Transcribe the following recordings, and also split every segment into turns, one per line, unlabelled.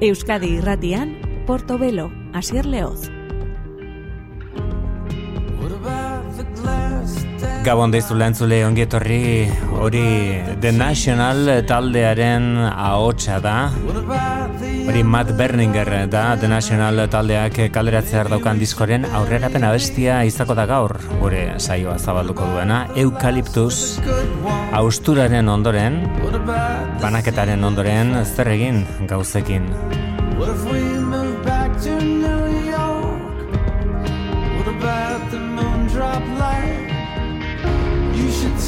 Euskadi Irratian, Portobelo, Asier Leoz.
Gabon deizu lentzule ongietorri hori The National taldearen ahotsa da hori Matt Berninger da The National taldeak kalderatzear daukan diskoren aurrerapen abestia izako da gaur. Gure saioa zabalduko duena Eukaliptus. Austuraren ondoren banaketaren ondoren zer egin gauzekin?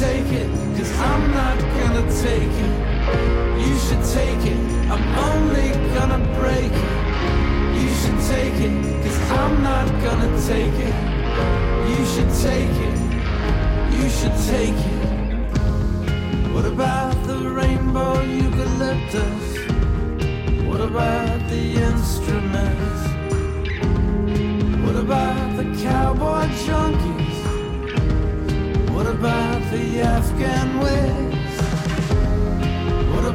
Take it, cause I'm not gonna take it. You should take it, I'm only gonna break it. You should take it, cause I'm not gonna take it. You should take it, you should take it. What about the rainbow eucalyptus? What about the instruments? What about the cowboy junkies? What about the Afghan waves?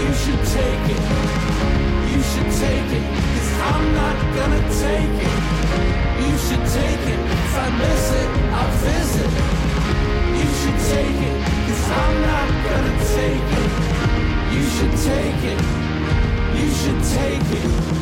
You should take it. You should take it. You should take it. You should take it. Cause I'm not gonna take it. You should take it. If I miss it, I'll visit. You should take it. Cause I'm not gonna take it. You should take it. You should take it.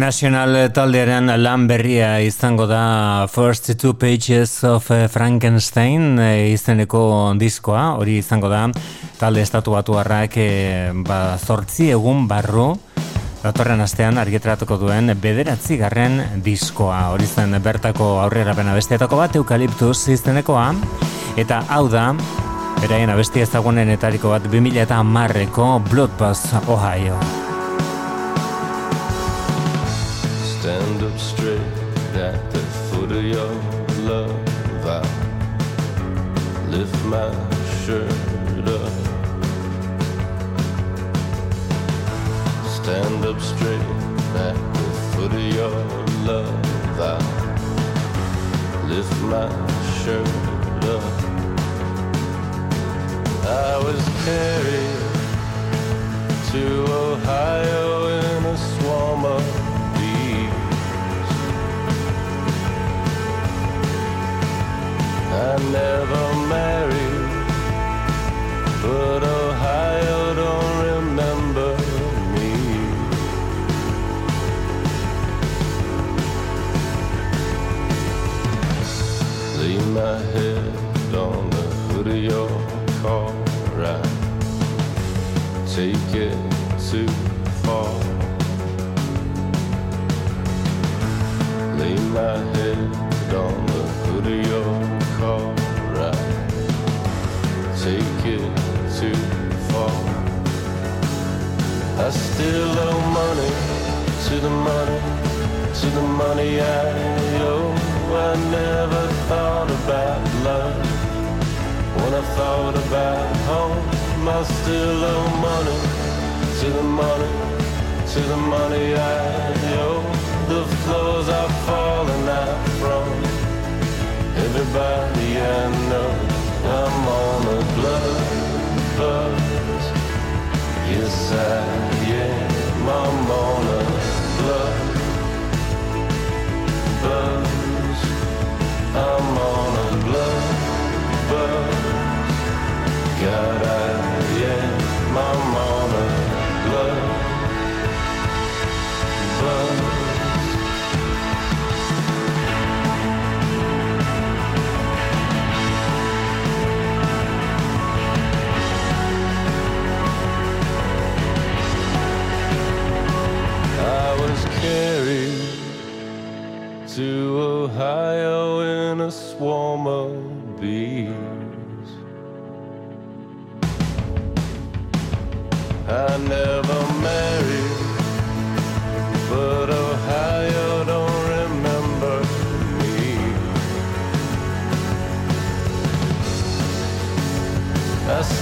National taldearen lan berria izango da First Two Pages of eh, Frankenstein e, izeneko diskoa, hori izango da talde estatu batu harrak e, ba, zortzi egun barru datorren astean argitratuko duen bederatzi garren diskoa, hori zen bertako aurrera bena besteetako bat eukaliptus izenekoa. Eta hau da Beraien abesti ezagunen etariko bat 2000 eta marreko Bloodbath, Ohio. My shirt up. Stand up straight at the foot of your love.
I lift my shirt up. I was carried to Ohio in a swarm of I never married, but Ohio don't remember me. Lay my head on the hood of your car, right? Take it too far. Lay my head on the hood of your Take it too far. I still owe money to the money, to the money I owe. I never thought about love when I thought about home. I still owe money to the money, to the money I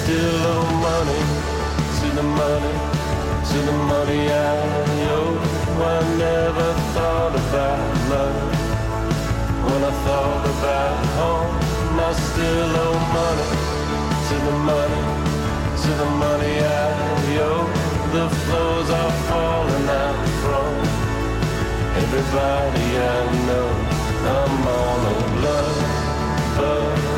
still owe money to the money, to the money I owe. I never thought about love when I thought about home. I still owe money to the money, to the money I owe. The floors are falling out from everybody I know. I'm on a blood buzz.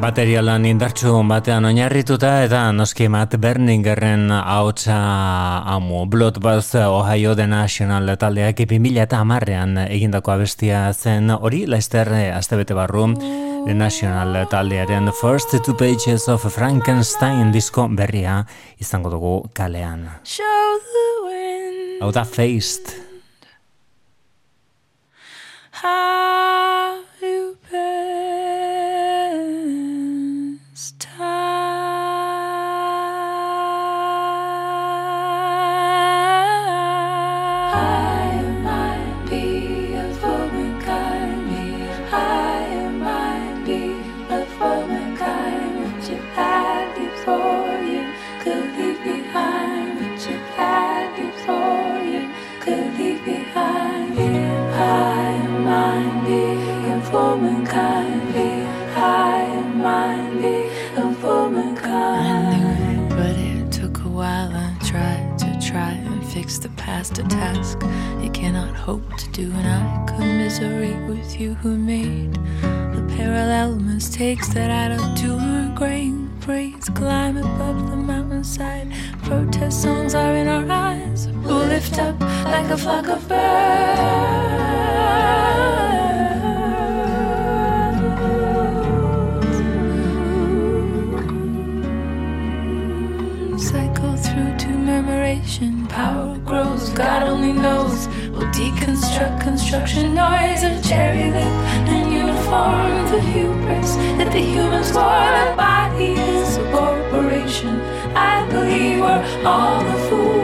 buzz.
Baterialan indartsu batean oinarrituta eta noski Matt Berningerren ahotsa amu. Bloodbath Ohio The National taldeak 2000 eta amarrean egindako abestia zen hori laizter astebete barru The National taldearen First Two Pages of Frankenstein disko berria izango dugu kalean.
Show the wind
Hau da Faced.
how you past a task you cannot hope to do, and I commiserate with you who made the parallel mistakes that add up to a grain praise. Climb above the mountainside, protest songs are in our eyes. We'll lift up like a flock of birds. God only knows. We'll deconstruct construction noise of cherry lip and uniform. The hubris that the humans wore, the body is a corporation. I believe we're all the fools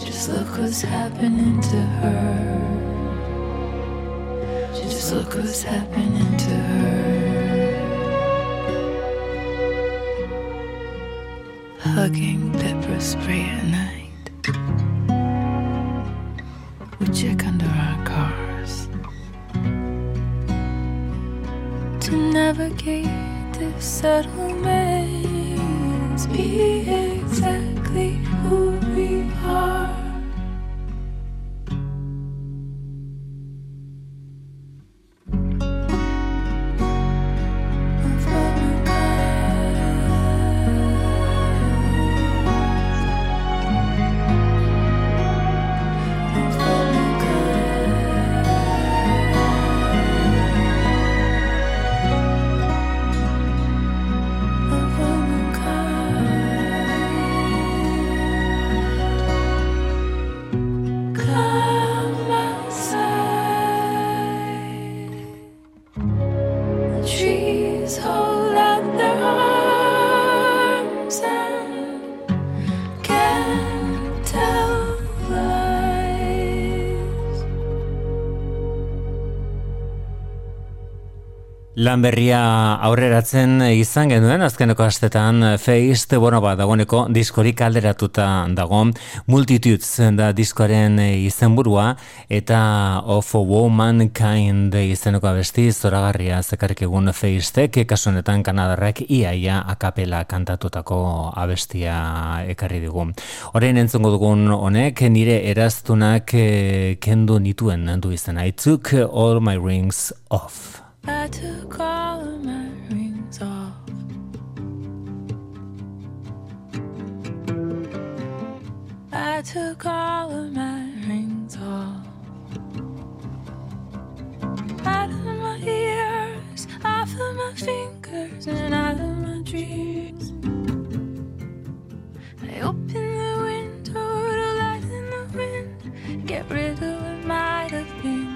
Just look what's happening to her. Just look what's happening to her. Hugging pepper spray at night. We check under our cars to navigate this settlement
Lan berria aurreratzen izan genuen, azkeneko astetan feist, bueno, ba, dagoeneko diskorik alderatuta dago, multitudes da diskoaren izenburua, eta of a woman kind izeneko abesti, zoragarria zekarrik egun feistek, kasu honetan kanadarrak iaia akapela kantatutako abestia ekarri digu. Horein entzongo dugun honek, nire eraztunak eh, kendu nituen du izan, I took all my rings off.
I took all of my rings off. I took all of my rings off. Out of my ears, off of my fingers, and out of my dreams. I opened the window to let in the wind, get rid of what might have been.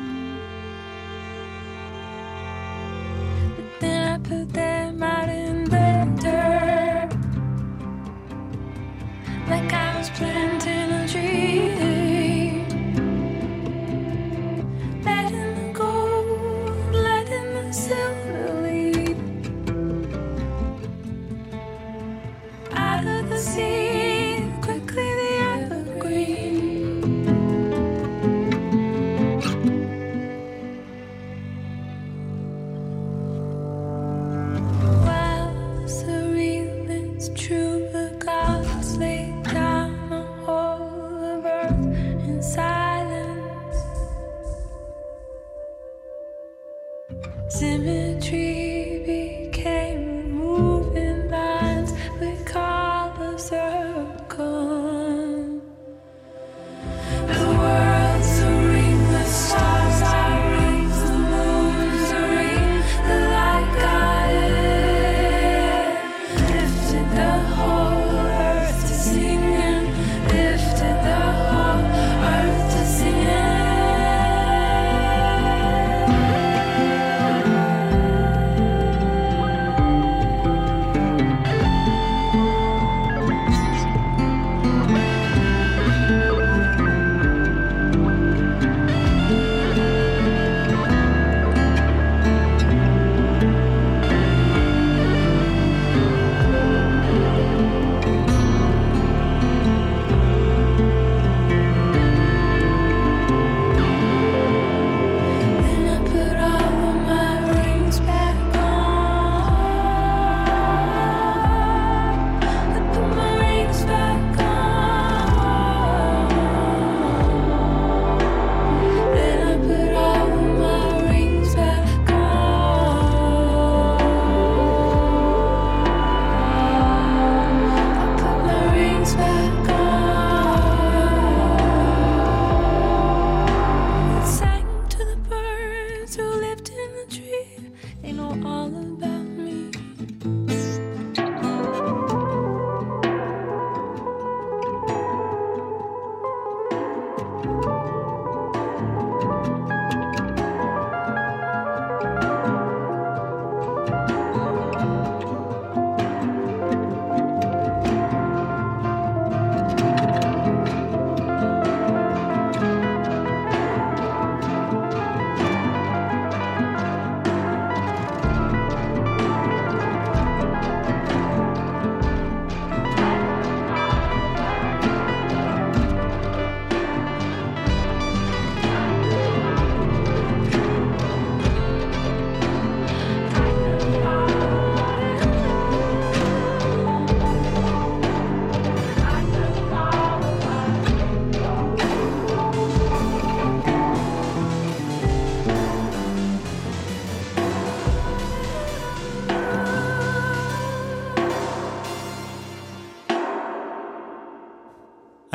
Then I put them out in the dirt. Like I was planting a tree. Letting the gold, letting the silver lead. Out of the sea,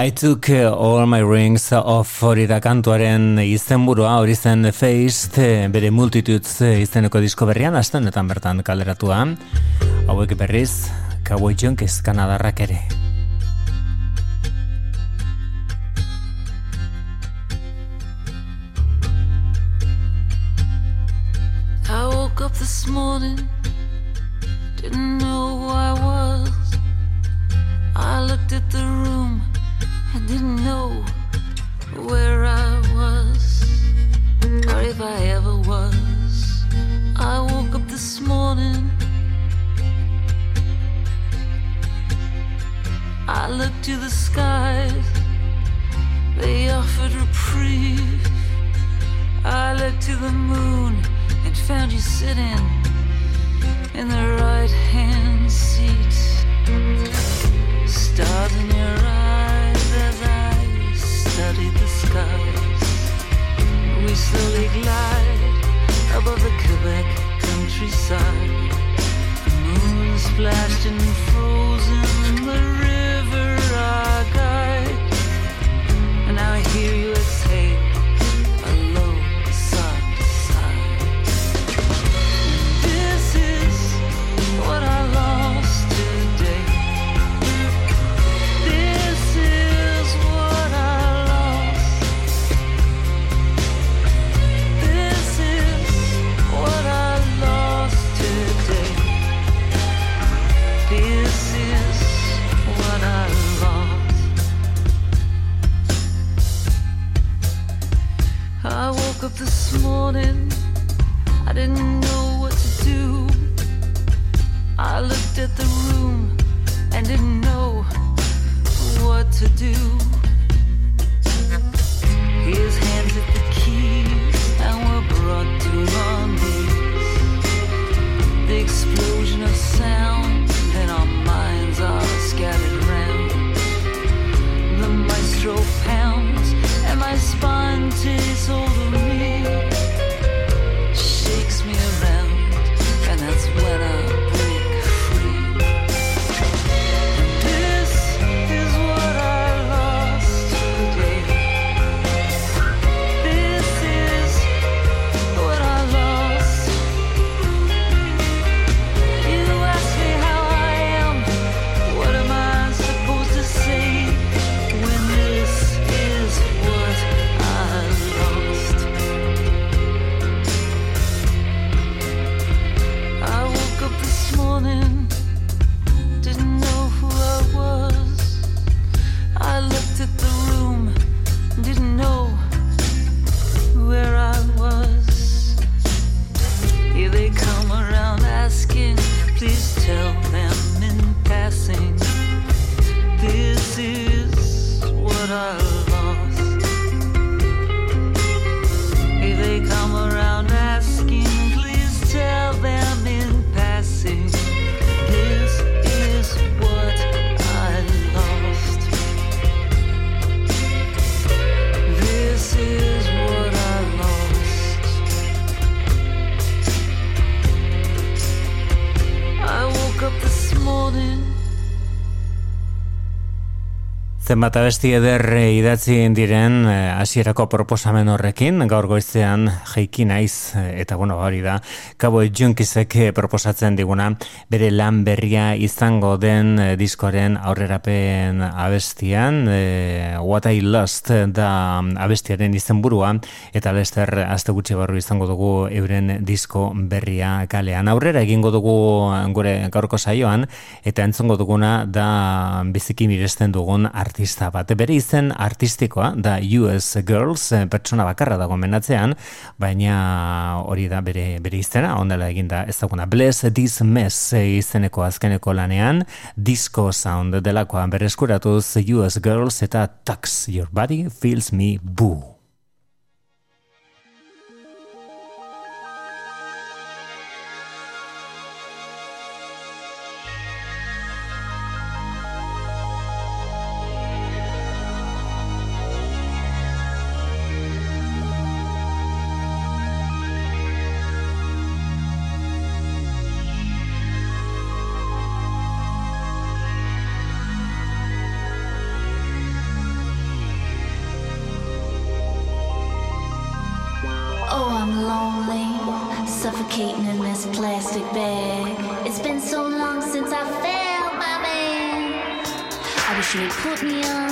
I took uh, all my rings off hori da kantuaren izenburua hori zen Faced eh, bere Multitudes eh, izeneko disko berrian astenetan bertan kaleratua. Hauek berriz Cowboy Junkies kanadarrak ere. zenbat abesti ederre idatzi diren eh, hasierako proposamen horrekin gaur goizean jaiki naiz eh, eta bueno hori da Cabo Junkiesek eh, proposatzen diguna bere lan berria izango den diskoren aurrerapen abestian e, What I Lost da mm, abestiaren izenburua eta Lester aste gutxi barru izango dugu euren disko berria kalean. Aurrera egingo dugu gure gaurko saioan eta entzongo duguna da mm, biziki miresten dugun artista artista bat. Bere izen artistikoa da US Girls, eh, pertsona bakarra dago menatzean, baina hori da bere, bere izena, ondela eginda ezaguna. Bless This Mess eh, izeneko azkeneko lanean, disco sound delakoa bereskuratuz US Girls eta Tax Your Body Feels Me Boo.
Put me on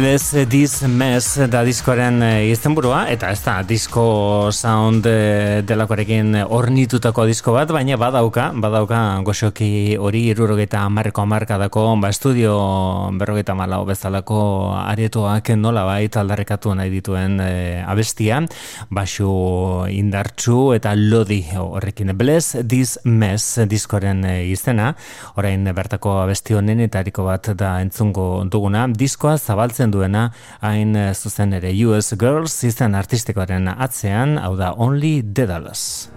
Bless This Mess da diskoren eh, izenburua eta ez da disko sound eh, delakorekin ornitutako disko bat, baina badauka, badauka goxoki hori irurogeta amarreko amarkadako ba estudio berrogeta malau bezalako aretoak nola baita aldarrekatu nahi dituen e, abestia, basu indartsu eta lodi horrekin. Bless This Mess diskoren izena, orain bertako abesti honen eta bat da entzungo duguna, diskoa zabaltzen duena hain eh, zuzen ere US Girls izan artistikoaren atzean, hau da Only Dedalus.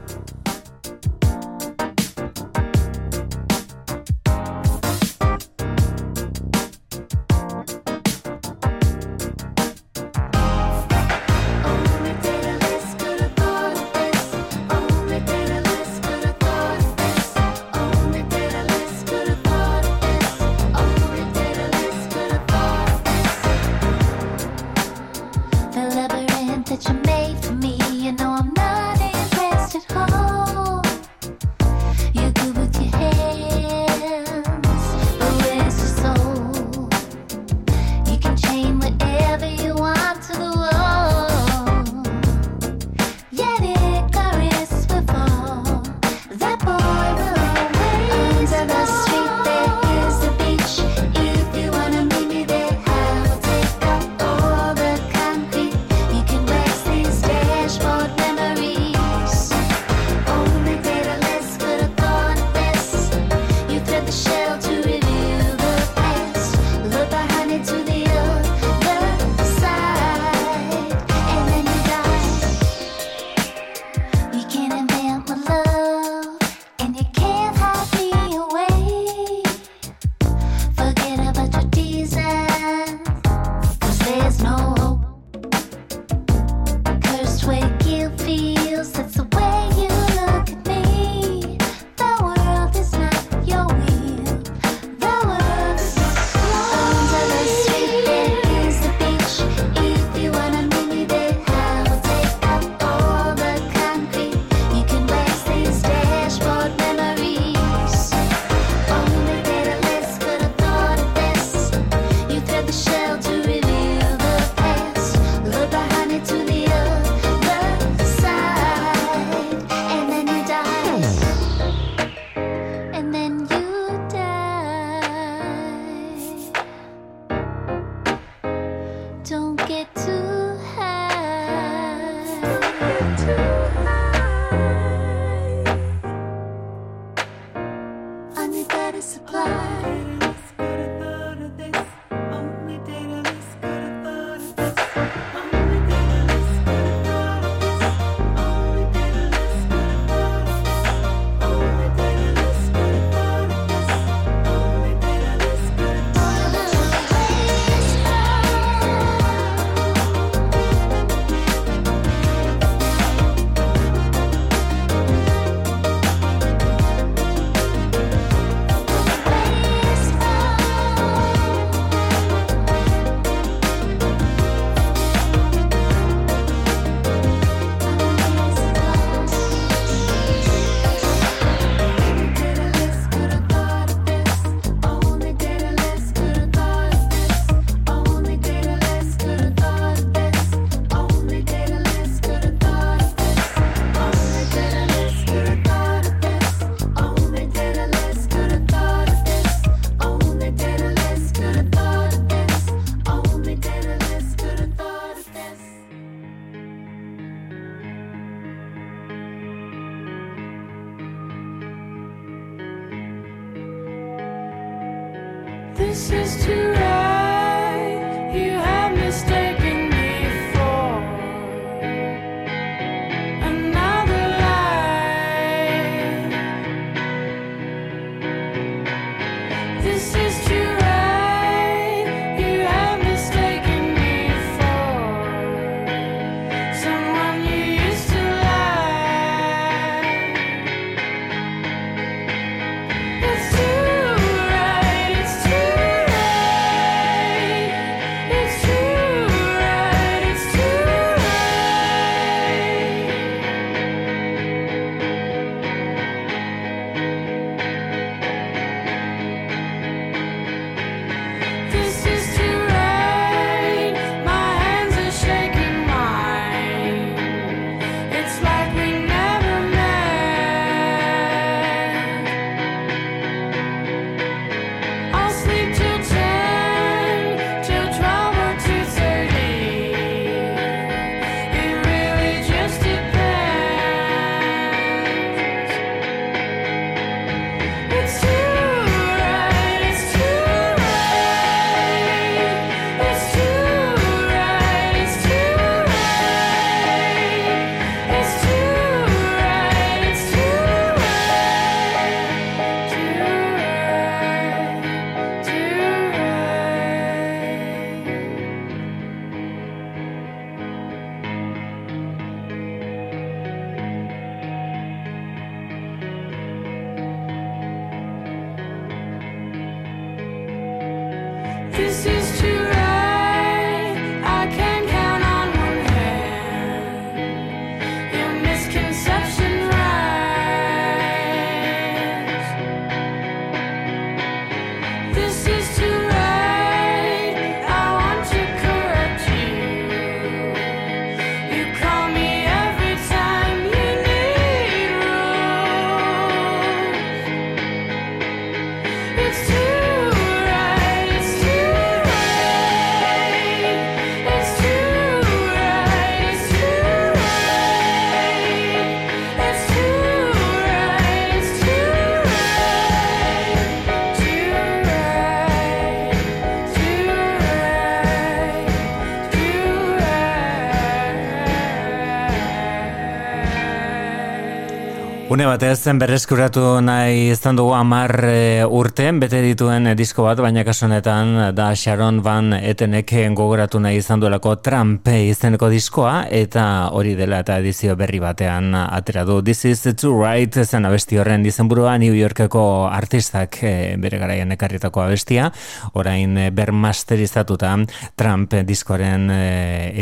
Une batez zen berreskuratu nahi izan dugu amar e, urten bete dituen e, disko bat, baina kasunetan da Sharon Van Etenek gogoratu nahi izan duelako Trump izeneko diskoa eta hori dela eta edizio berri batean atera du. This is to right zen abesti horren dizenburua New Yorkeko artistak e, bere garaian ekarritako abestia, orain e, bermasterizatuta Trump diskoaren e,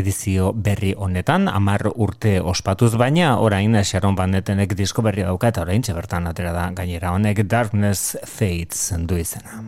edizio berri honetan, amar urte ospatuz baina orain Sharon Van Etenek disko berri berri dauka eta orain bertan atera da gainera honek Darkness Fades du izena.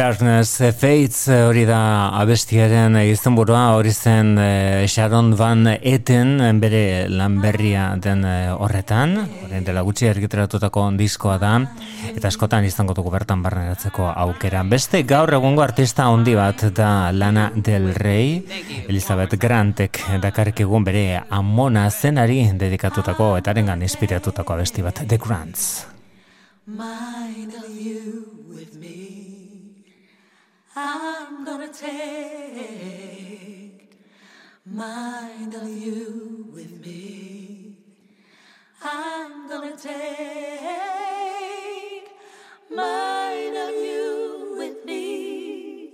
Darkness Fates hori da abestiaren izan burua, hori zen eh, Sharon Van Eten bere lanberria den eh, horretan, horren dela gutxi ergiteratutako diskoa da, eta askotan izango dugu bertan barneratzeko aukera. Beste gaur egungo artista handi bat da Lana Del Rey, Elizabeth Grantek dakarrik egun bere amona zenari dedikatutako eta arengan inspiratutako abesti bat, The Grants. Mind of you I'm gonna take mind of you with me. I'm gonna take mind of you with me,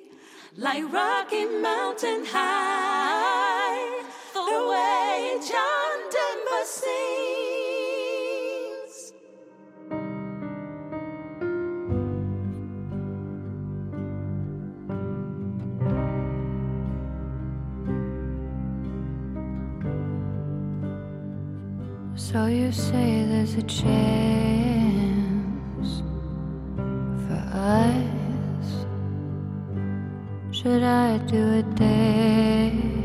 like Rocky Mountain high, the way John Denver sings. So you say there's a chance for us? Should I do a dance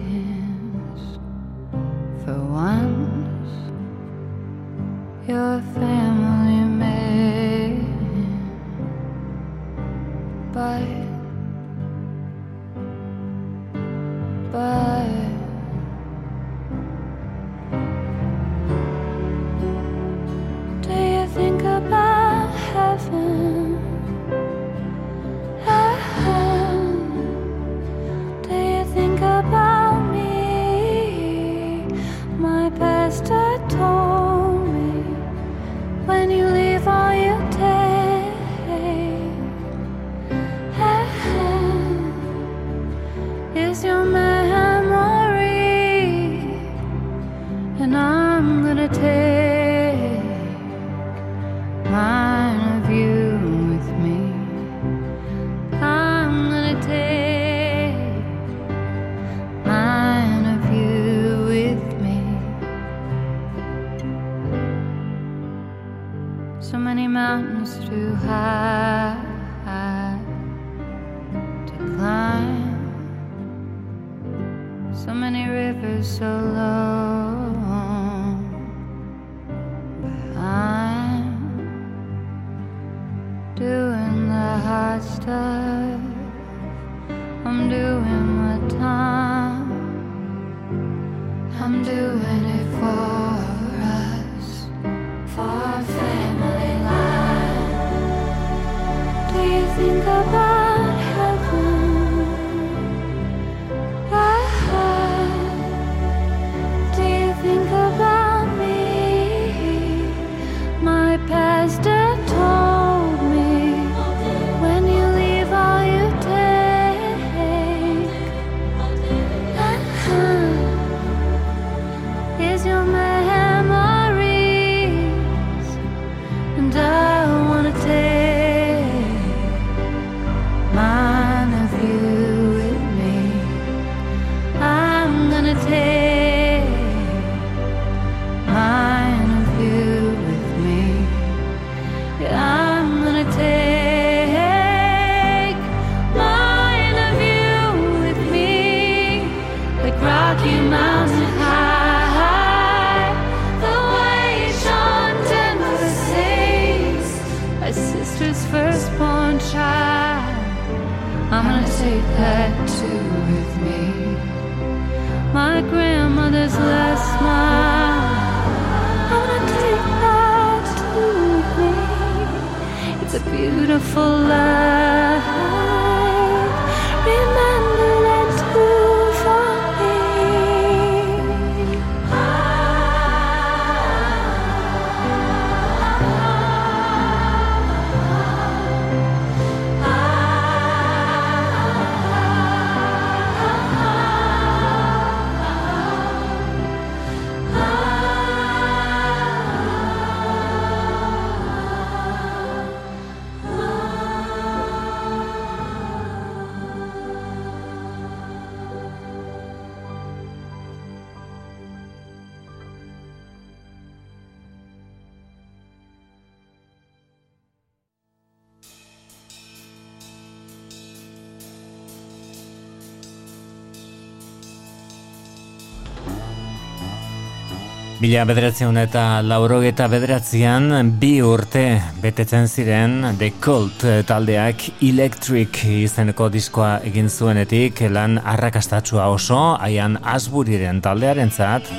Mila bederatzen eta laurogeta bederatzean bi urte betetzen ziren The Cult taldeak Electric izeneko diskoa egin zuenetik lan arrakastatsua oso, haian Asburiren taldearen zat.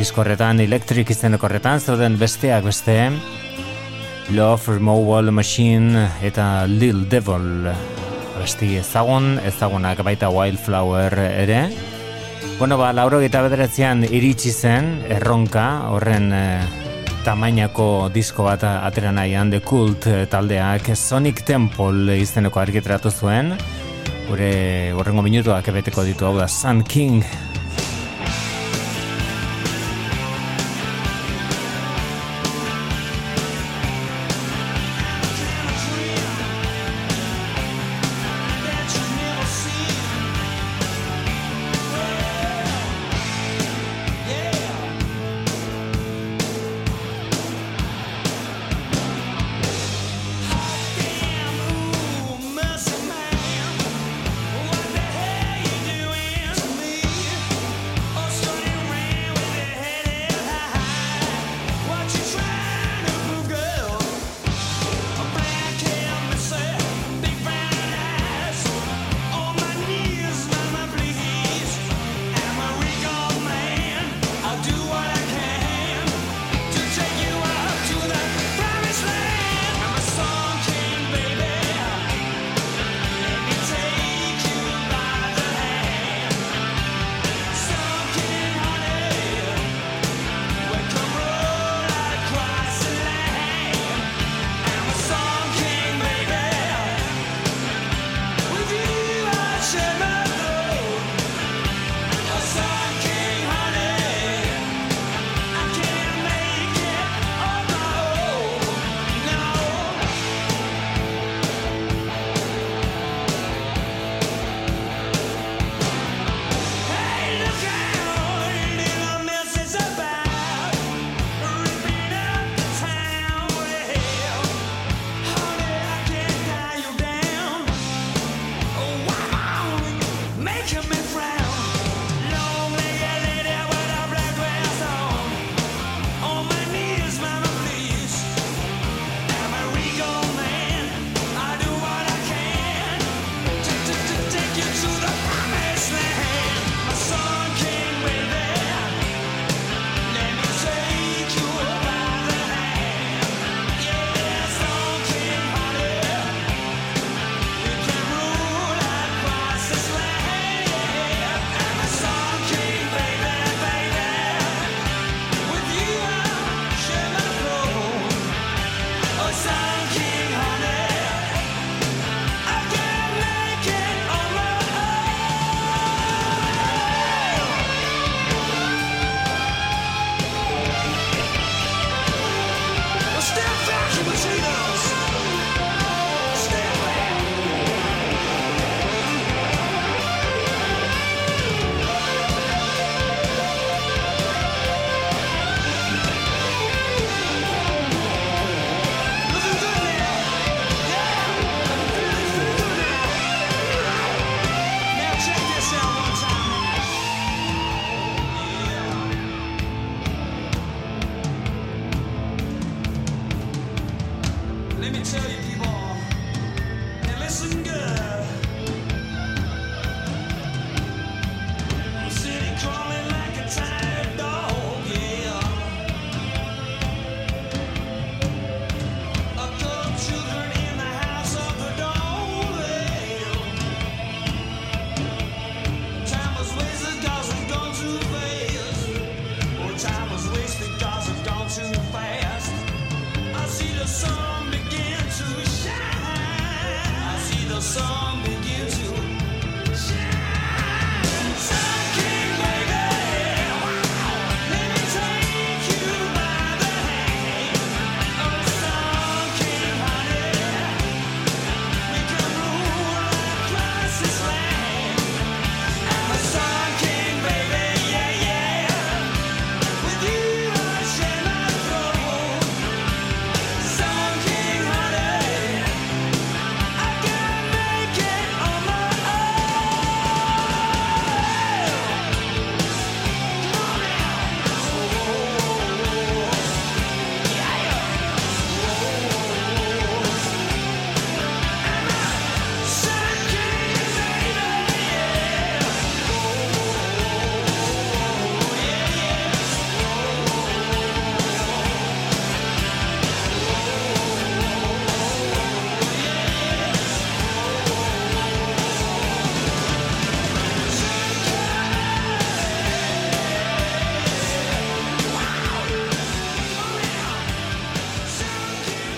Diskorretan Electric izeneko zeuden besteak beste Love, Removal Machine eta Lil Devil Besti ezagun, ezagunak baita Wildflower ere Bueno, ba, lauro eta bederatzean iritsi zen, erronka, horren e, tamainako disko bat atera nahian, The Cult eh, taldeak Sonic Temple izeneko argitratu zuen, gure horrengo minutuak ebeteko ditu hau da Sun King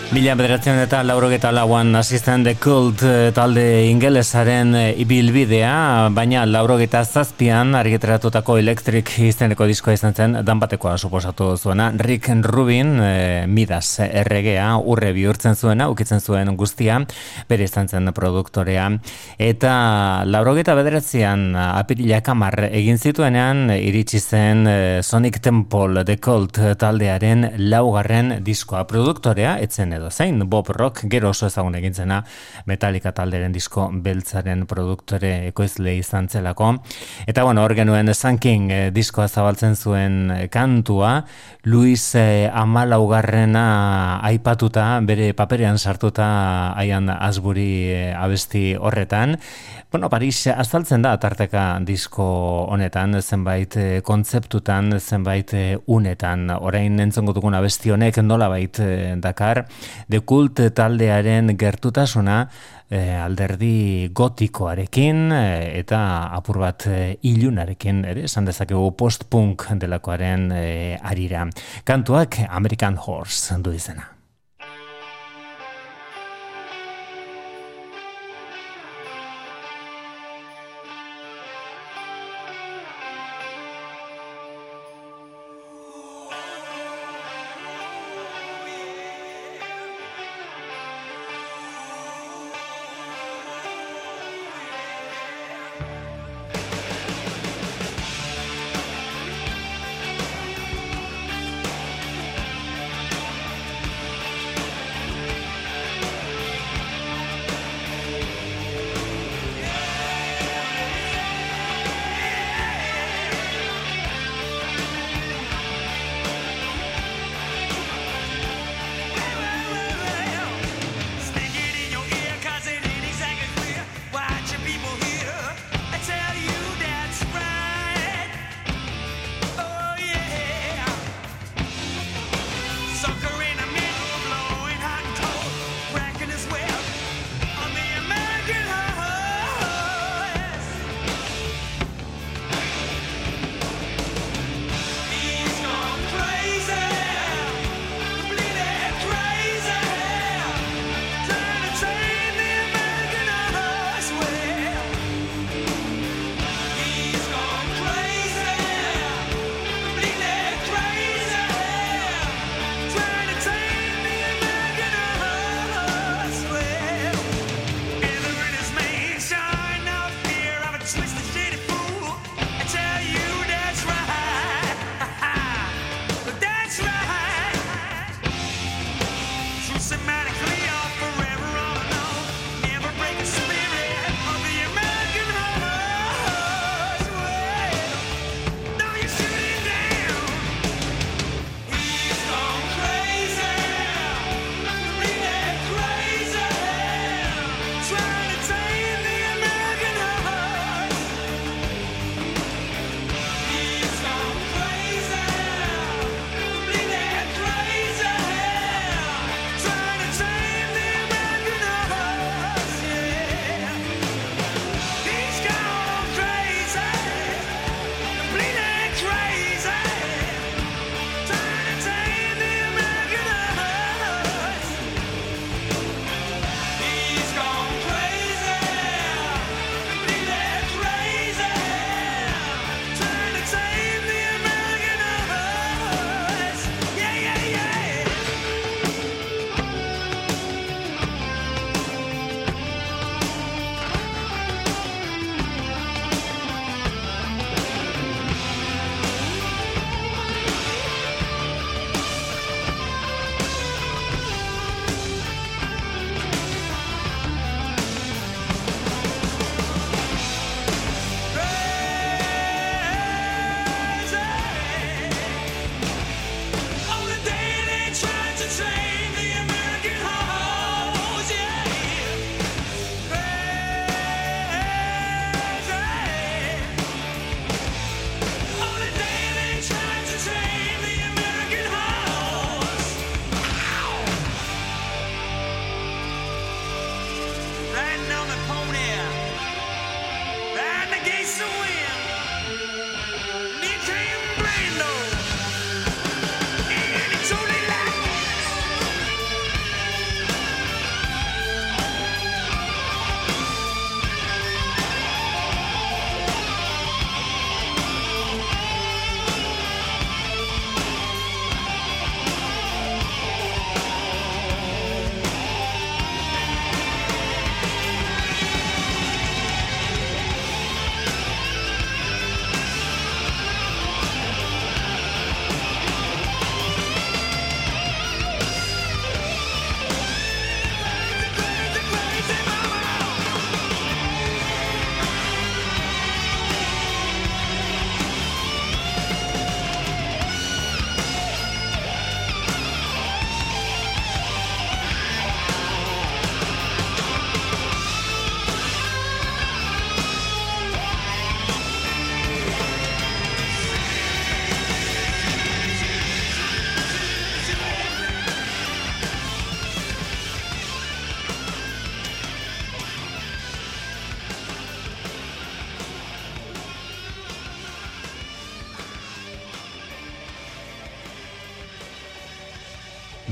Mila bederatzen eta laurogeta lauan asisten de kult eh, talde ingelesaren eh, ibilbidea, baina laurogeta zazpian argiteratutako elektrik izeneko diskoa izan zen, danbatekoa suposatu zuena, Rick Rubin, e, Midas erregea, urre bihurtzen zuena, ukitzen zuen guztia, bere izan zen produktorea, eta laurogeta bederatzean apirilak amar egin zituenean, iritsi zen Sonic Temple de Cult taldearen laugarren diskoa produktorea, etzen edo zein Bob Rock gero oso ezagun egintzena Metallica talderen disko beltzaren produktore ekoizle izan zelako. Eta bueno, hor genuen Sanking eh, diskoa zabaltzen zuen eh, kantua. Luis eh, Amalaugarrena aipatuta bere paperean sartuta haian Asbury eh, abesti horretan. Bueno, Paris azaltzen da tarteka disko honetan, zenbait eh, kontzeptutan, zenbait eh, unetan. Orain entzongo dugun abesti honek nolabait eh, dakar, de kult taldearen gertutasuna alderdi gotikoarekin eta apur bat ilunarekin, ere, esan dezakegu post-punk delakoaren arira. Kantuak American Horse du izena.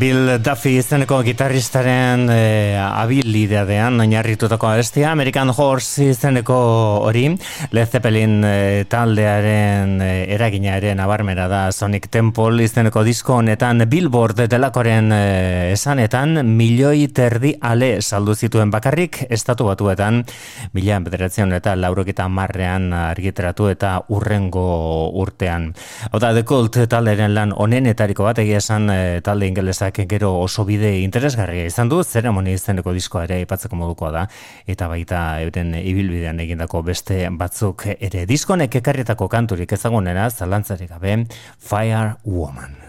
Bill Duffy izeneko gitarristaren e, abilidadean oinarritutako abestia. American Horse izeneko hori Led Zeppelin e, taldearen e, eraginaren abarmera da Sonic Temple izeneko disko honetan. Billboard delakoren e, esanetan milioi terdi ale saldu zituen bakarrik estatu batuetan. Mila bederatzen eta laurokita marrean argitratu eta urrengo urtean. Hau da, The Cult taldearen lan onenetariko bat egia esan e, talde ingelesa Iglesiak gero oso bide interesgarria izan du, zeremoni izeneko diskoa ere ipatzeko modukoa da, eta baita euren ibilbidean egindako beste batzuk ere diskonek ekarrietako kanturik ezagunera, zalantzarik gabe, Fire Woman.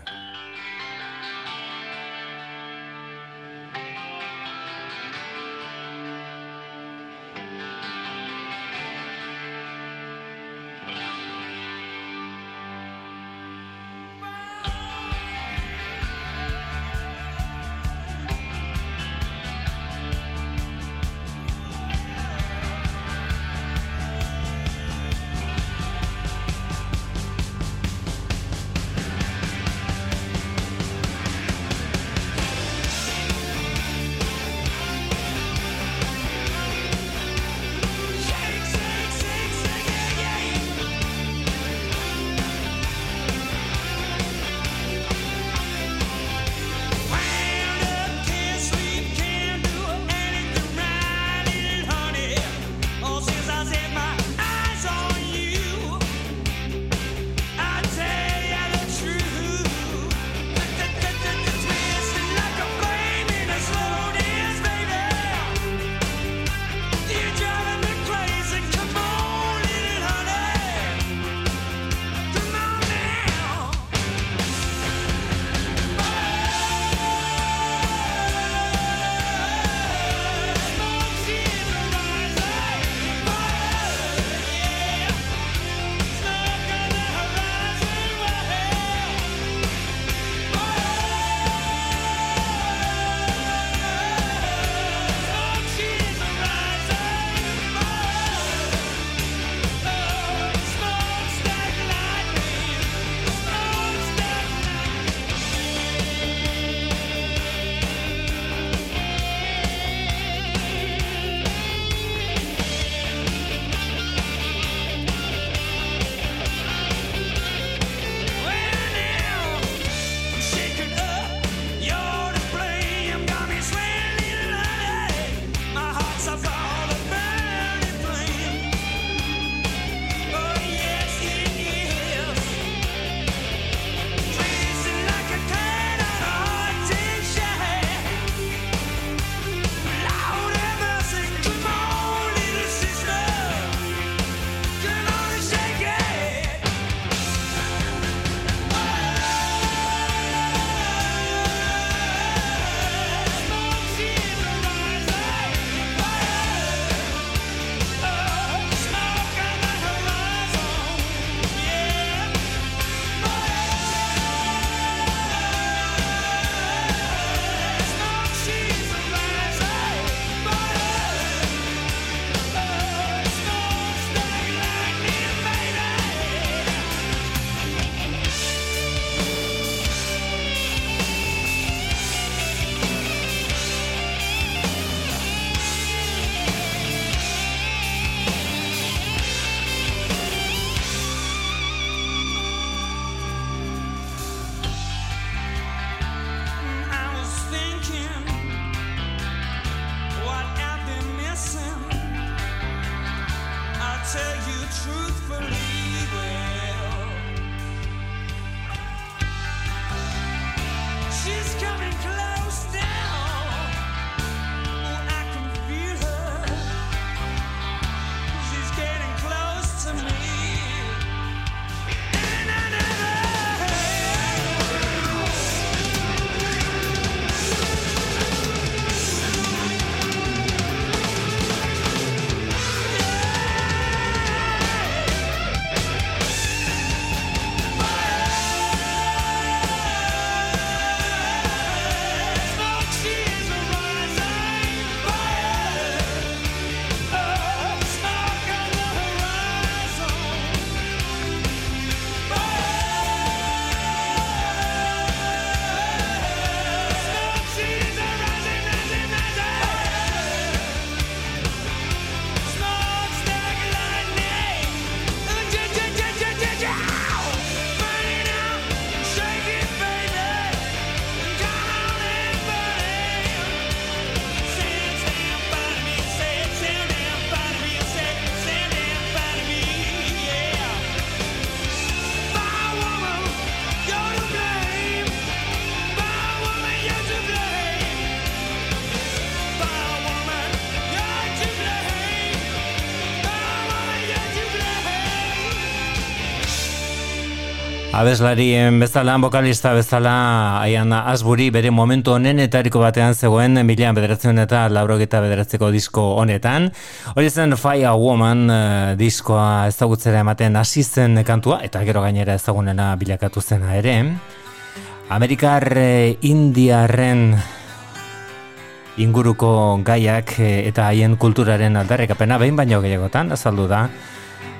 Abeslarien bezala, bokalista bezala, aian asburi bere momentu honen etariko batean zegoen milian bederatzen eta laurogeta bederatzeko disko honetan. Hori zen Fire Woman uh, diskoa ezagutzera ematen hasi kantua, eta gero gainera ezagunena bilakatu zena ere. Amerikar uh, Indiarren inguruko gaiak uh, eta haien kulturaren aldarrekapena behin baino gehiagotan, azaldu da,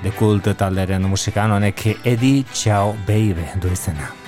The Cult talderen musikan honek Eddie Ciao Baby du izena.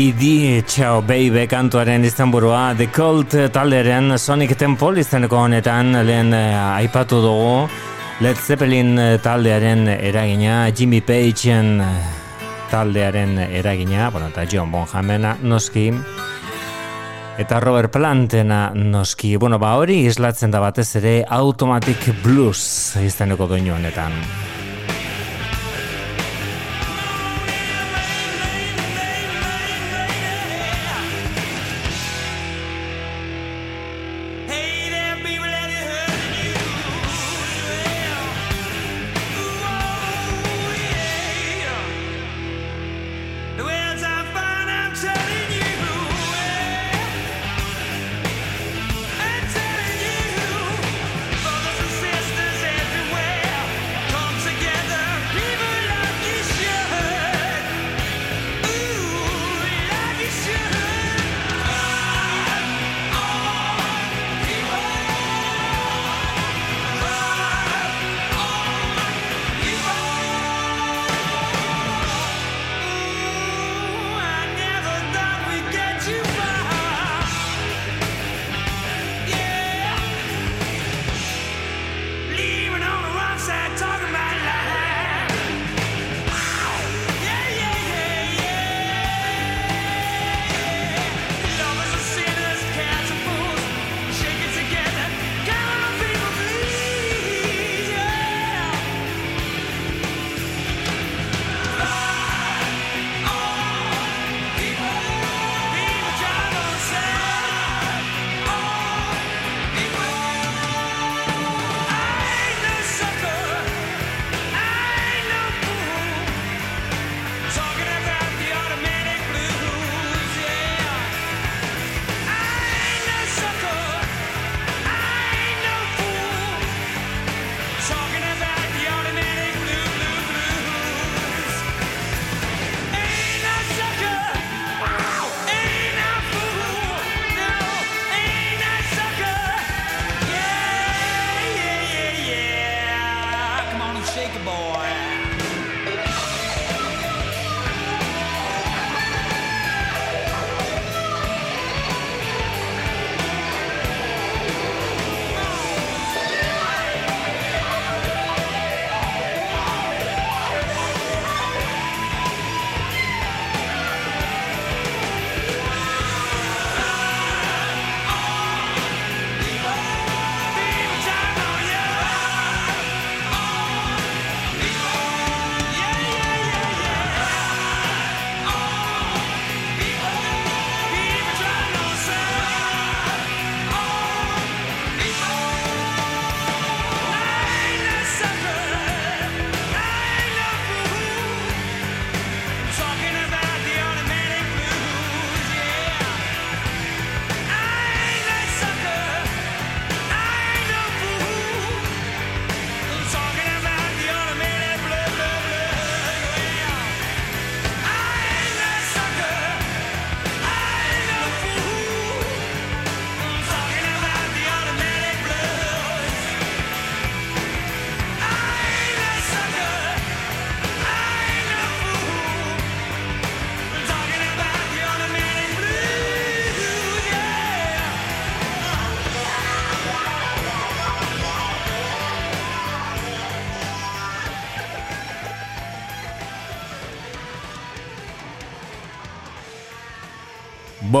Idi Ciao Baby kantuaren izenburua The Cult talderen Sonic Temple izeneko honetan lehen uh, aipatu dugu Led Zeppelin taldearen eragina Jimmy Pageen taldearen eragina bueno, eta John Bonhamena noski Eta Robert Plantena noski, bueno, ba hori islatzen da batez ere Automatic Blues izaneko doinu honetan.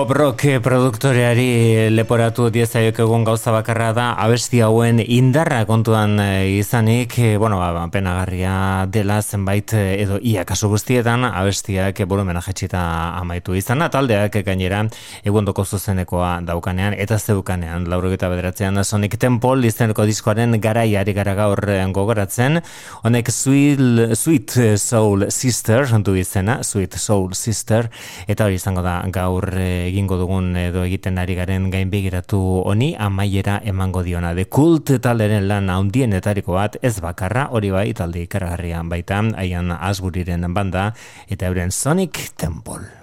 Bob Rock produktoreari leporatu diezaiok egun gauza bakarra da abesti hauen indarra kontuan eh, izanik, eh, bueno, ba, penagarria dela zenbait eh, edo ia kasu guztietan abestiak volumena jetxita amaitu izana, taldeak gainera egundoko zuzenekoa daukanean eta zeukanean, laurugeta bederatzean Sonic Temple izeneko diskoaren garaiari gara gaur gogoratzen, honek Sweet Soul Sister, du izena, Sweet Soul Sister, eta hori izango da gaur egingo dugun edo egiten ari garen gain begiratu honi amaiera emango diona. De kult taleren lan handienetariko bat ez bakarra hori bai talde ikargarrian baita haian asburiren banda eta euren Sonic Temple.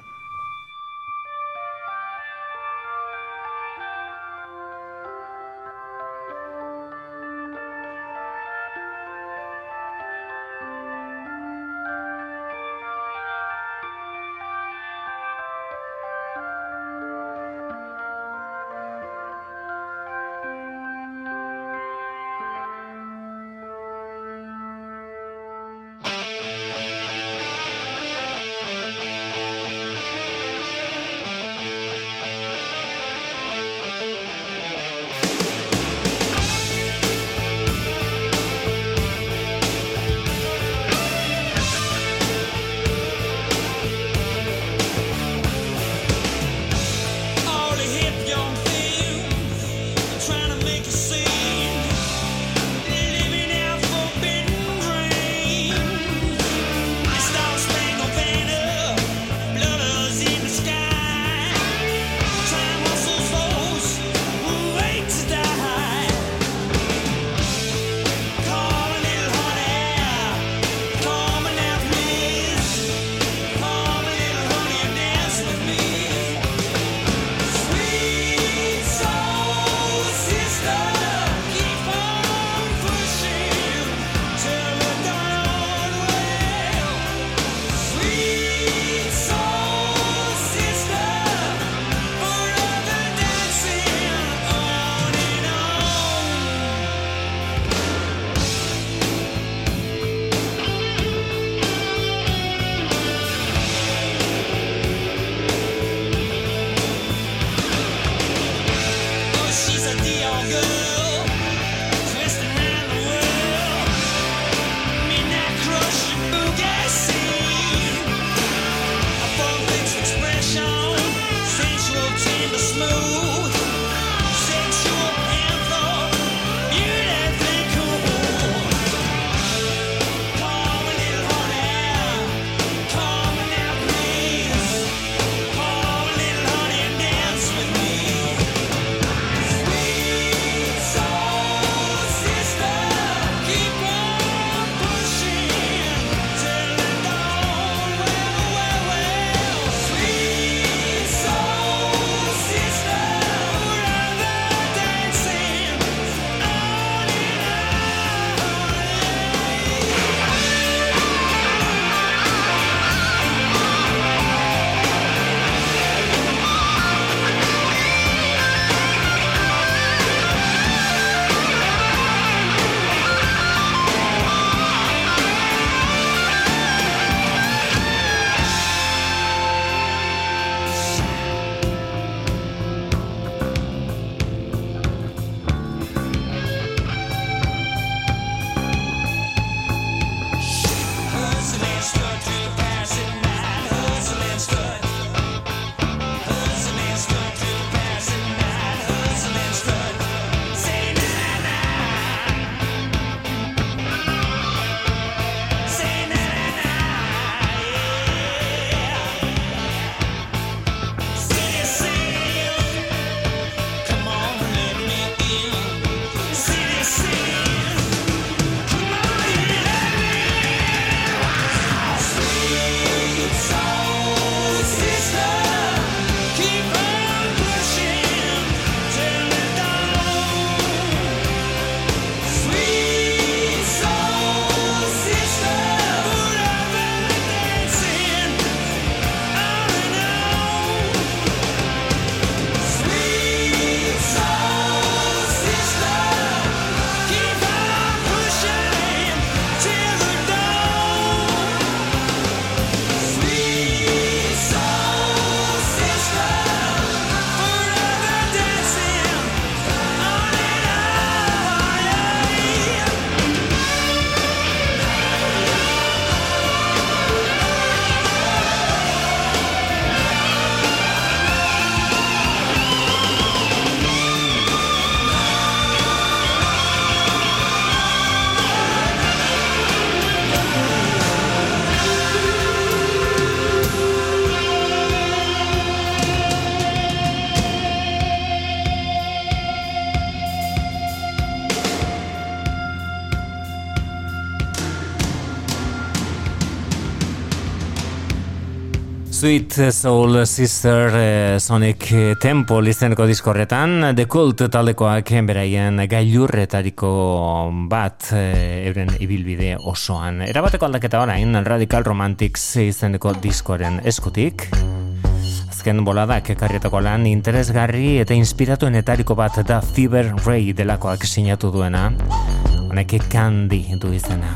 Sweet Soul Sister eh, Sonic Temple izeneko diskorretan The Cult taldekoak beraien gailurretariko bat eh, euren ibilbide osoan. Erabateko aldaketa orain Radical Romantics izeneko diskoren eskutik. Azken boladak ekarrietako lan interesgarri eta inspiratuenetariko bat da Fever Ray delakoak sinatu duena. Honek Candy du izena.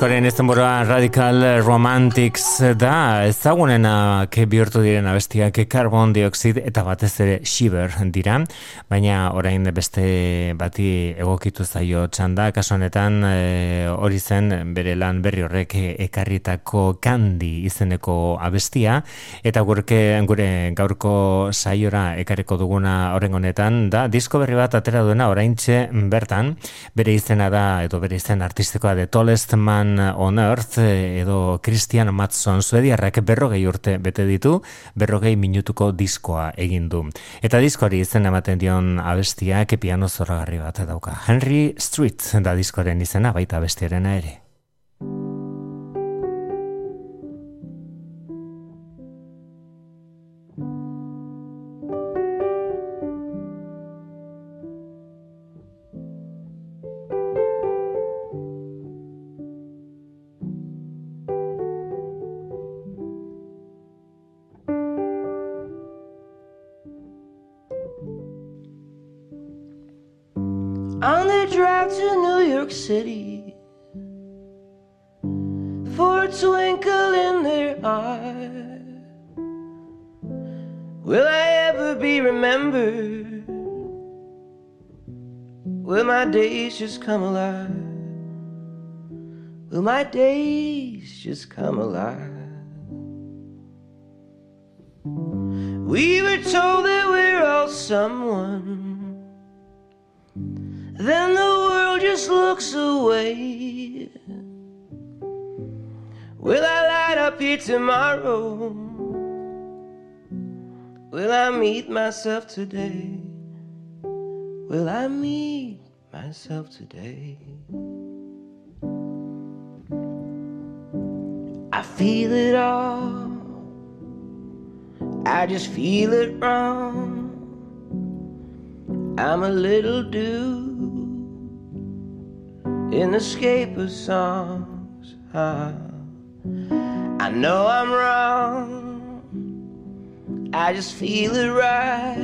Diskoaren ez Radical Romantics da. Ezagunenak bihurtu diren abestiak Carbon Dioxide eta batez ere Shiver dira, baina orain beste bati egokitu zaio txanda, kaso honetan e, hori zen bere lan berri horrek ekarritako kandi izeneko abestia, eta gurke gure gaurko saiora ekarriko duguna horren honetan, da disko berri bat atera duena oraintxe bertan, bere izena da, edo bere izen artistikoa de Tolest Man on Earth edo Christian Matson suediarrak berrogei urte bete ditu, berrogei minutuko diskoa egin du. Eta diskoari izen ematen dion abestia piano zoragarri bat dauka. Henry Street da diskoren izena baita abestiarena ere.
On the drive to New York City for a twinkle in their eye. Will I ever be remembered? Will my days just come alive? Will my days just come alive? We were told that we're all someone. Then the world just looks away. Will I light up here tomorrow? Will I meet myself today? Will I meet myself today? I feel it all. I just feel it wrong. I'm a little dude in the scape of songs. Ah, I know I'm wrong. I just feel it right.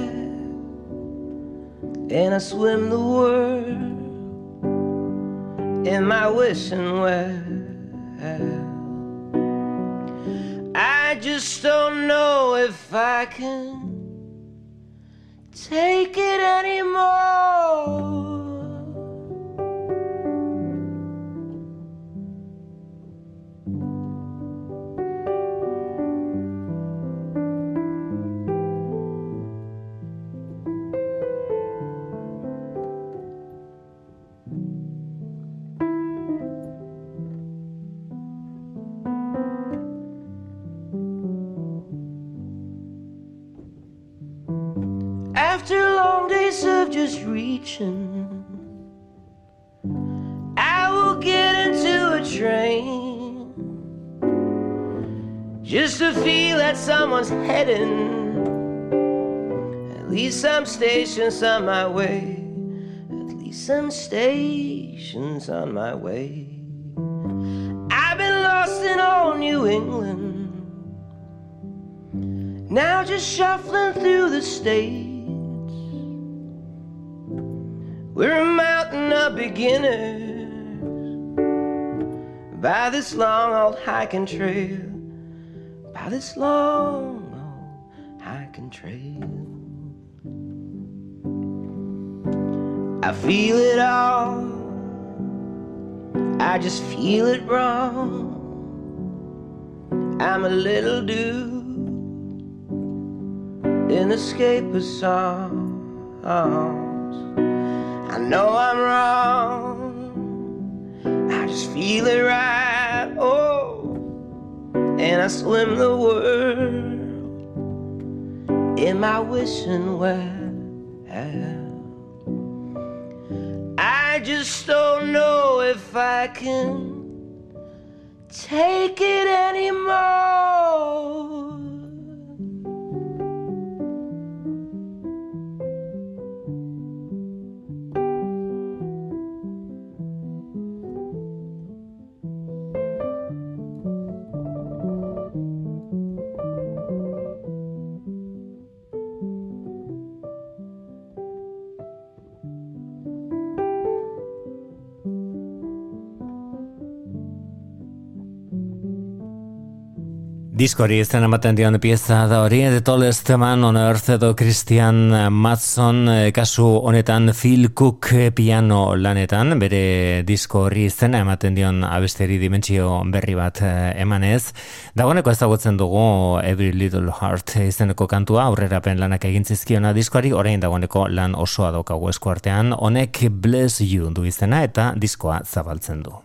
And I swim the world in my wishing well. I just don't know if I can take it anymore. Reaching, I will get into a train just to feel that someone's heading. At least some stations on my way. At least some stations on my way. I've been lost in old New England. Now just shuffling through the states. We're a mountain of beginners by this long old hiking trail. By this long old hiking trail. I feel it all. I just feel it wrong. I'm a little dude in escape of songs. I know I'm wrong. I just feel it right. Oh, and I swim the world in my wishing well. I just don't know if I can take it anymore.
Diskori ez ematen dion pieza da hori, The Tallest Man on Earth edo Christian Matson eh, kasu honetan Phil Cook piano lanetan, bere disko hori izena ematen dion abesteri dimentsio berri bat eh, emanez. Dagoeneko ezagutzen dugu Every Little Heart izeneko kantua, aurrerapen lanak egin zizkiona diskoari, orain dagoeneko lan osoa daukagu eskuartean, honek Bless You du izena eta diskoa zabaltzen du.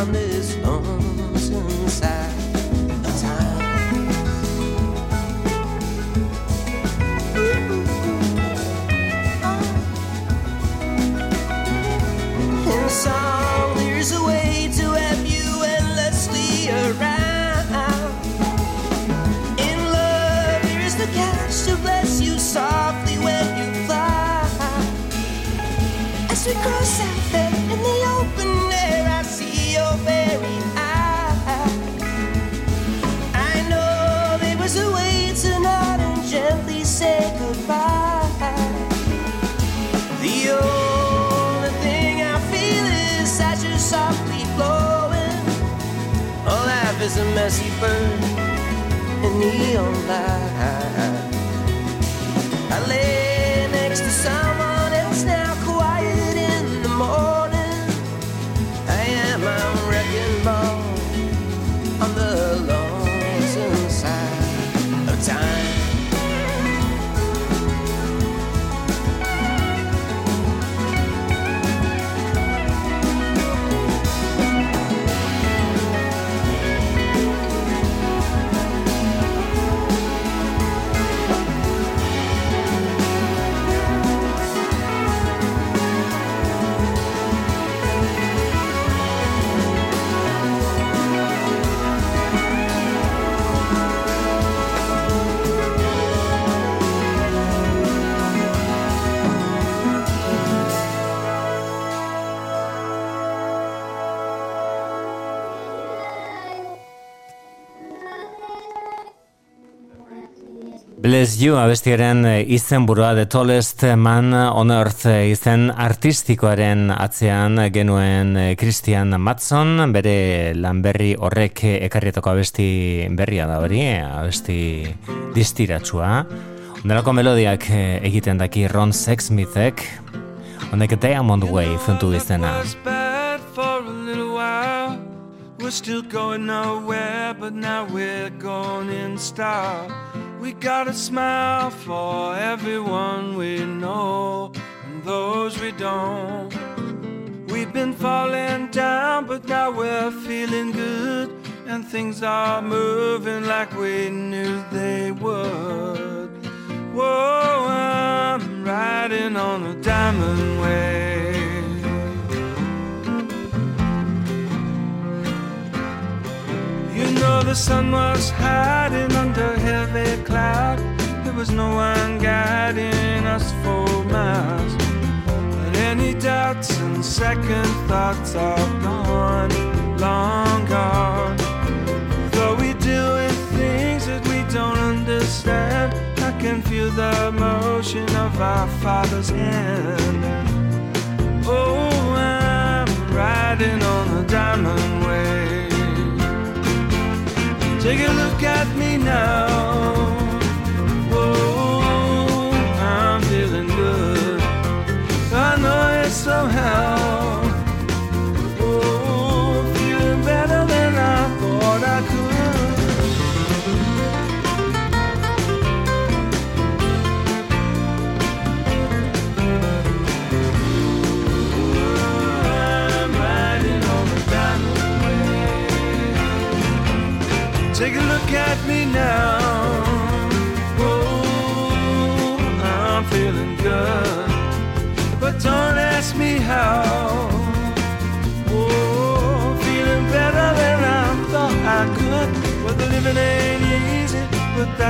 I'm new. Messy bird in neon light.
Bless You abestiaren eh, izen burua The Tallest Man on Earth eh, izen artistikoaren atzean genuen eh, Christian Matson, bere lanberri horrek ekarrietako abesti berria da hori, abesti distiratsua. Ondelako melodiak egiten daki Ron Sexsmithek, honek Diamond Way funtu izena. We're still going nowhere, but now we're going in style. We got a smile for everyone we know and those we don't. We've been falling down, but now we're feeling good, and things are moving like we knew they would. Whoa, I'm riding on a diamond wave. Know the sun was hiding under heavy cloud. There was no one guiding us for miles. But any doubts and second thoughts are gone, long gone. Though we deal with things that we don't understand, I can feel the motion of our Father's hand. Oh, I'm riding Take a look at me now. Whoa, I'm feeling good. I know it somehow.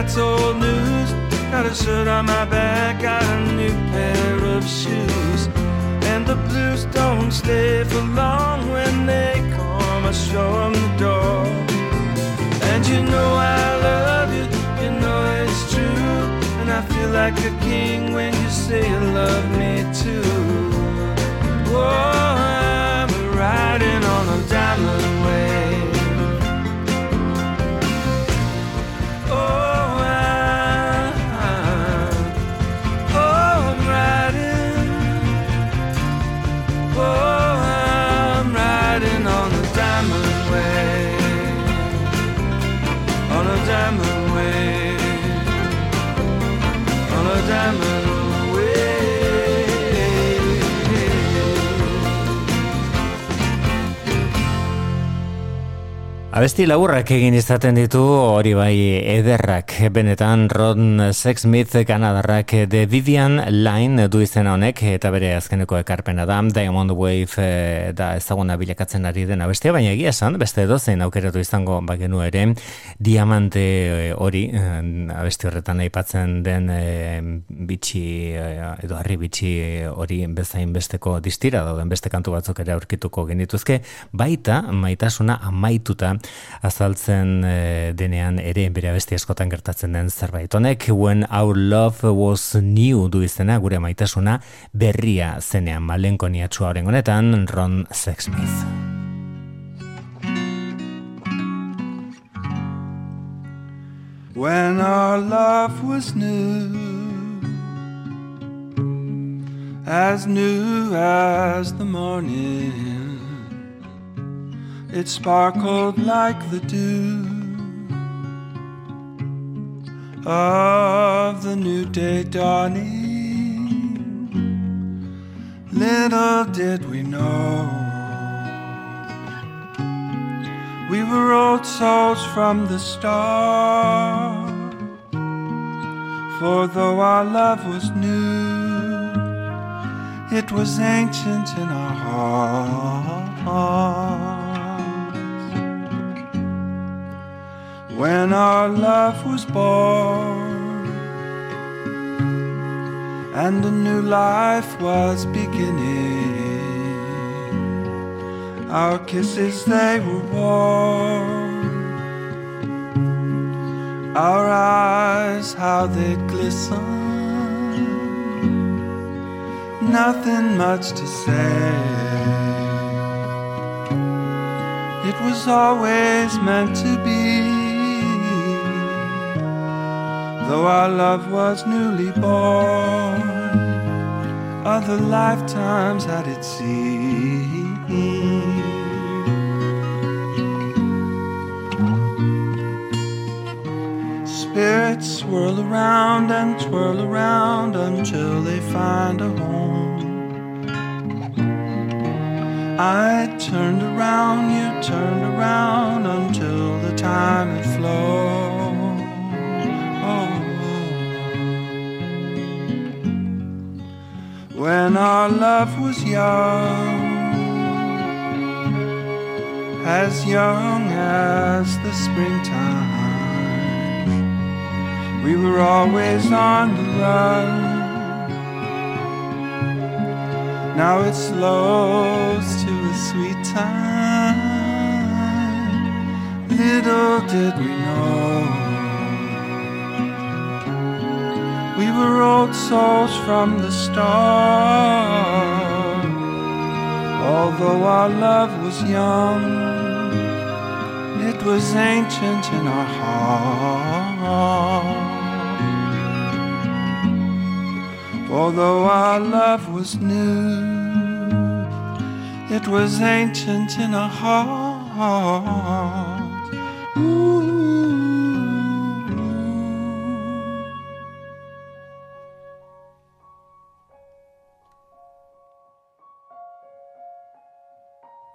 That's old news. Got a shirt on my back, got a new pair of shoes. And the blues don't stay for long when they come, I show the door. And you know I love you, you know it's true. And I feel like a king when you say you love me too. Oh, I'm riding on a diamond wave.
Abesti laburrak egin izaten ditu hori bai ederrak. Benetan Ron Sexsmith Kanadarrak The Vivian Line du izena honek eta bere azkeneko ekarpena da Diamond Wave eh, da ezaguna bilakatzen ari den abestia baina egia esan beste edozein aukeratu izango bagenu ere diamante eh, hori eh, abesti horretan aipatzen den eh, bitxi edo harri bitxi hori bezain besteko distira dauden beste kantu batzuk ere aurkituko genituzke. Baita maitasuna amaituta azaltzen eh, denean ere bere abesti askotan gertatzen den zerbait. Honek When Our Love Was New du izena gure maitasuna berria zenean malenkoniatsua horren honetan Ron Sexsmith.
When our love was new, as new as the morning, it sparkled like the dew of the new day dawning. Little did we know. We were old souls from the start. For though our love was new, it was ancient in our hearts. When our love was born and a new life was beginning. Our kisses, they were warm. Our eyes, how they'd glisten. Nothing much to say. It was always meant to be. Though our love was newly born, other lifetimes had it seen. Spirits swirl around and twirl around until they find a home. I turned around, you turned around until the time had flown. When our love was young, as young as the springtime. We were always on the run. Now it slows to a sweet time. Little did we know. Old souls from the start. Although our love was young, it was ancient in our heart. Although our love was new, it was ancient in our heart. Ooh.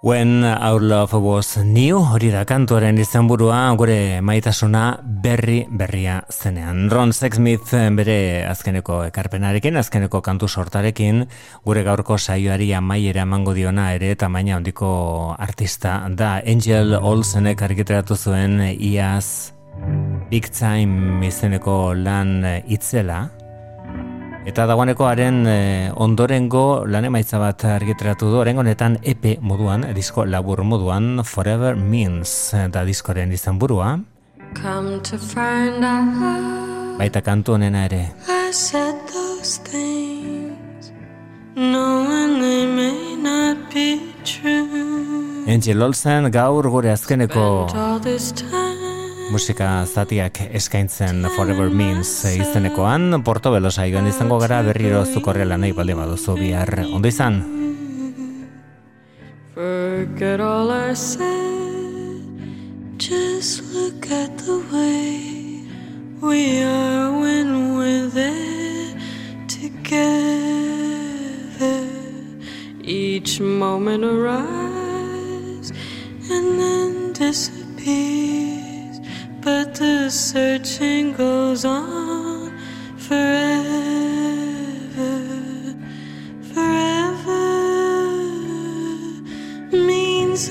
When Our Love Was New, hori da kantuaren izenburua gure maitasuna berri berria zenean. Ron Sexsmith bere azkeneko ekarpenarekin, azkeneko kantu sortarekin, gure gaurko saioari amaiera emango diona ere tamaina handiko artista da Angel Olsenek argitratu zuen iaz Big Time izeneko lan itzela, Eta dagoeneko haren eh, ondorengo lan emaitza bat argitratu du, orengo honetan EP moduan, disko labur moduan, Forever Means da diskoren izan burua.
Come to find out
Baita kantu honena ere.
I said those things Knowing they may not be true
Angel Olsen gaur gure azkeneko musika zatiak eskaintzen Forever Means izenekoan Portobelo saioan izango gara berriro zukorrela nahi balde baduzu bihar. Ondo izan.
Forget all I said Just look at the way We are when we're there Together. Each moment arrives And then disappears but the searching goes on forever, forever. Means